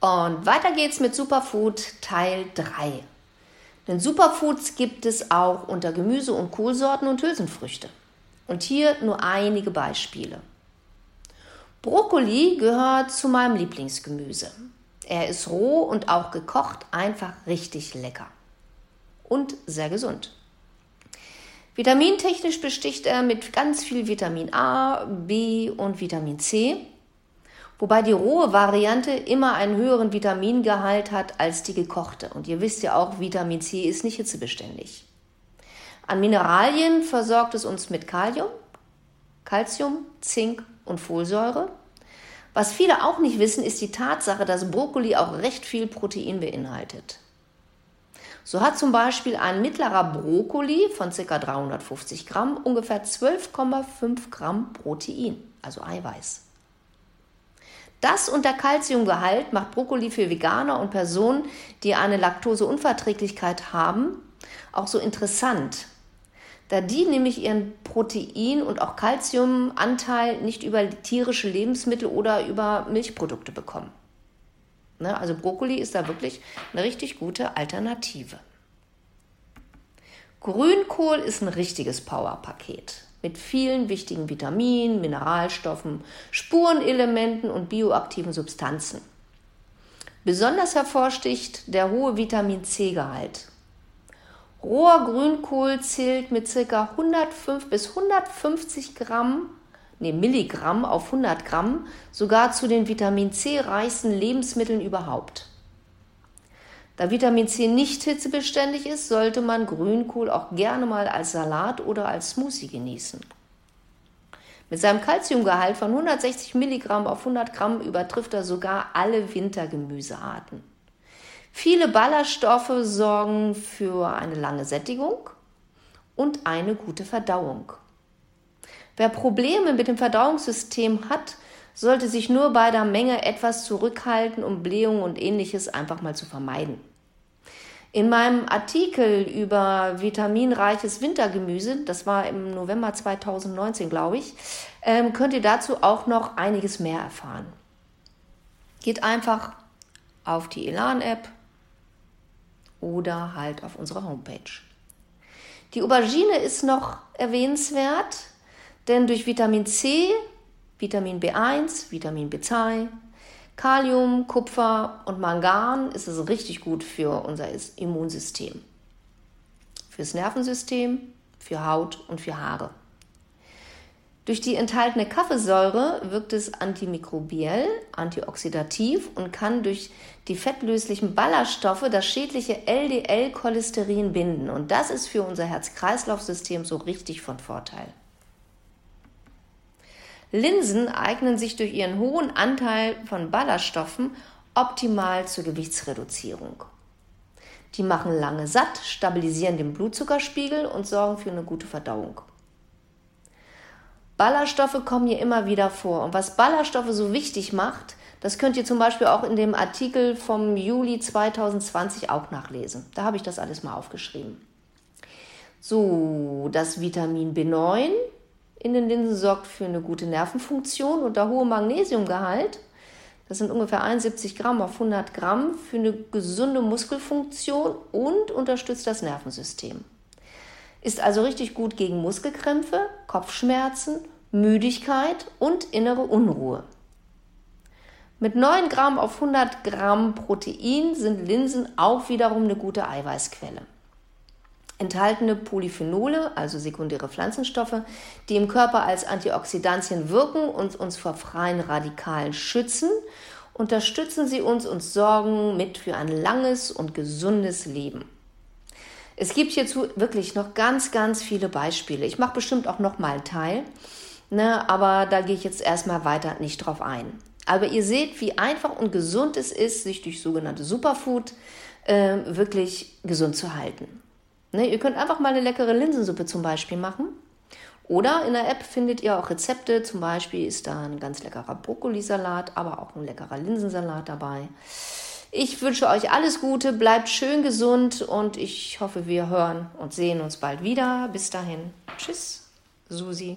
Und weiter geht's mit Superfood Teil 3. Denn Superfoods gibt es auch unter Gemüse- und Kohlsorten und Hülsenfrüchte. Und hier nur einige Beispiele. Brokkoli gehört zu meinem Lieblingsgemüse. Er ist roh und auch gekocht einfach richtig lecker. Und sehr gesund. Vitamintechnisch besticht er mit ganz viel Vitamin A, B und Vitamin C, wobei die rohe Variante immer einen höheren Vitamingehalt hat als die gekochte. Und ihr wisst ja auch, Vitamin C ist nicht hitzebeständig. An Mineralien versorgt es uns mit Kalium, Calcium, Zink und Folsäure. Was viele auch nicht wissen, ist die Tatsache, dass Brokkoli auch recht viel Protein beinhaltet. So hat zum Beispiel ein mittlerer Brokkoli von ca. 350 Gramm ungefähr 12,5 Gramm Protein, also Eiweiß. Das und der Kalziumgehalt macht Brokkoli für Veganer und Personen, die eine Laktoseunverträglichkeit haben, auch so interessant, da die nämlich ihren Protein- und auch Kalziumanteil nicht über tierische Lebensmittel oder über Milchprodukte bekommen. Ne? Also Brokkoli ist da wirklich eine richtig gute Alternative. Grünkohl ist ein richtiges Powerpaket mit vielen wichtigen Vitaminen, Mineralstoffen, Spurenelementen und bioaktiven Substanzen. Besonders hervorsticht der hohe Vitamin C-Gehalt. Roher Grünkohl zählt mit ca. 105 bis 150 Gramm nee, Milligramm auf 100 Gramm sogar zu den Vitamin C reichsten Lebensmitteln überhaupt. Da Vitamin C nicht hitzebeständig ist, sollte man Grünkohl auch gerne mal als Salat oder als Smoothie genießen. Mit seinem Kalziumgehalt von 160 Milligramm auf 100 Gramm übertrifft er sogar alle Wintergemüsearten. Viele Ballaststoffe sorgen für eine lange Sättigung und eine gute Verdauung. Wer Probleme mit dem Verdauungssystem hat, sollte sich nur bei der Menge etwas zurückhalten, um Blähungen und ähnliches einfach mal zu vermeiden. In meinem Artikel über vitaminreiches Wintergemüse, das war im November 2019, glaube ich, ähm, könnt ihr dazu auch noch einiges mehr erfahren. Geht einfach auf die Elan-App oder halt auf unsere Homepage. Die Aubergine ist noch erwähnenswert. Denn durch Vitamin C, Vitamin B1, Vitamin B2, Kalium, Kupfer und Mangan ist es richtig gut für unser Immunsystem, fürs Nervensystem, für Haut und für Haare. Durch die enthaltene Kaffeesäure wirkt es antimikrobiell, antioxidativ und kann durch die fettlöslichen Ballaststoffe das schädliche LDL-Cholesterin binden. Und das ist für unser Herz-Kreislauf-System so richtig von Vorteil. Linsen eignen sich durch ihren hohen Anteil von Ballaststoffen optimal zur Gewichtsreduzierung. Die machen lange satt, stabilisieren den Blutzuckerspiegel und sorgen für eine gute Verdauung. Ballaststoffe kommen hier immer wieder vor. Und was Ballaststoffe so wichtig macht, das könnt ihr zum Beispiel auch in dem Artikel vom Juli 2020 auch nachlesen. Da habe ich das alles mal aufgeschrieben. So, das Vitamin B9 in den Linsen sorgt für eine gute Nervenfunktion und der hohe Magnesiumgehalt, das sind ungefähr 71 Gramm auf 100 Gramm, für eine gesunde Muskelfunktion und unterstützt das Nervensystem. Ist also richtig gut gegen Muskelkrämpfe, Kopfschmerzen, Müdigkeit und innere Unruhe. Mit 9 Gramm auf 100 Gramm Protein sind Linsen auch wiederum eine gute Eiweißquelle enthaltene Polyphenole, also sekundäre Pflanzenstoffe, die im Körper als Antioxidantien wirken und uns vor freien Radikalen schützen, unterstützen sie uns und sorgen mit für ein langes und gesundes Leben. Es gibt hierzu wirklich noch ganz, ganz viele Beispiele. Ich mache bestimmt auch noch mal einen Teil, ne, aber da gehe ich jetzt erstmal weiter nicht drauf ein. Aber ihr seht, wie einfach und gesund es ist, sich durch sogenannte Superfood äh, wirklich gesund zu halten. Ne, ihr könnt einfach mal eine leckere Linsensuppe zum Beispiel machen. Oder in der App findet ihr auch Rezepte. Zum Beispiel ist da ein ganz leckerer Brokkolisalat, aber auch ein leckerer Linsensalat dabei. Ich wünsche euch alles Gute, bleibt schön gesund und ich hoffe, wir hören und sehen uns bald wieder. Bis dahin. Tschüss, Susi.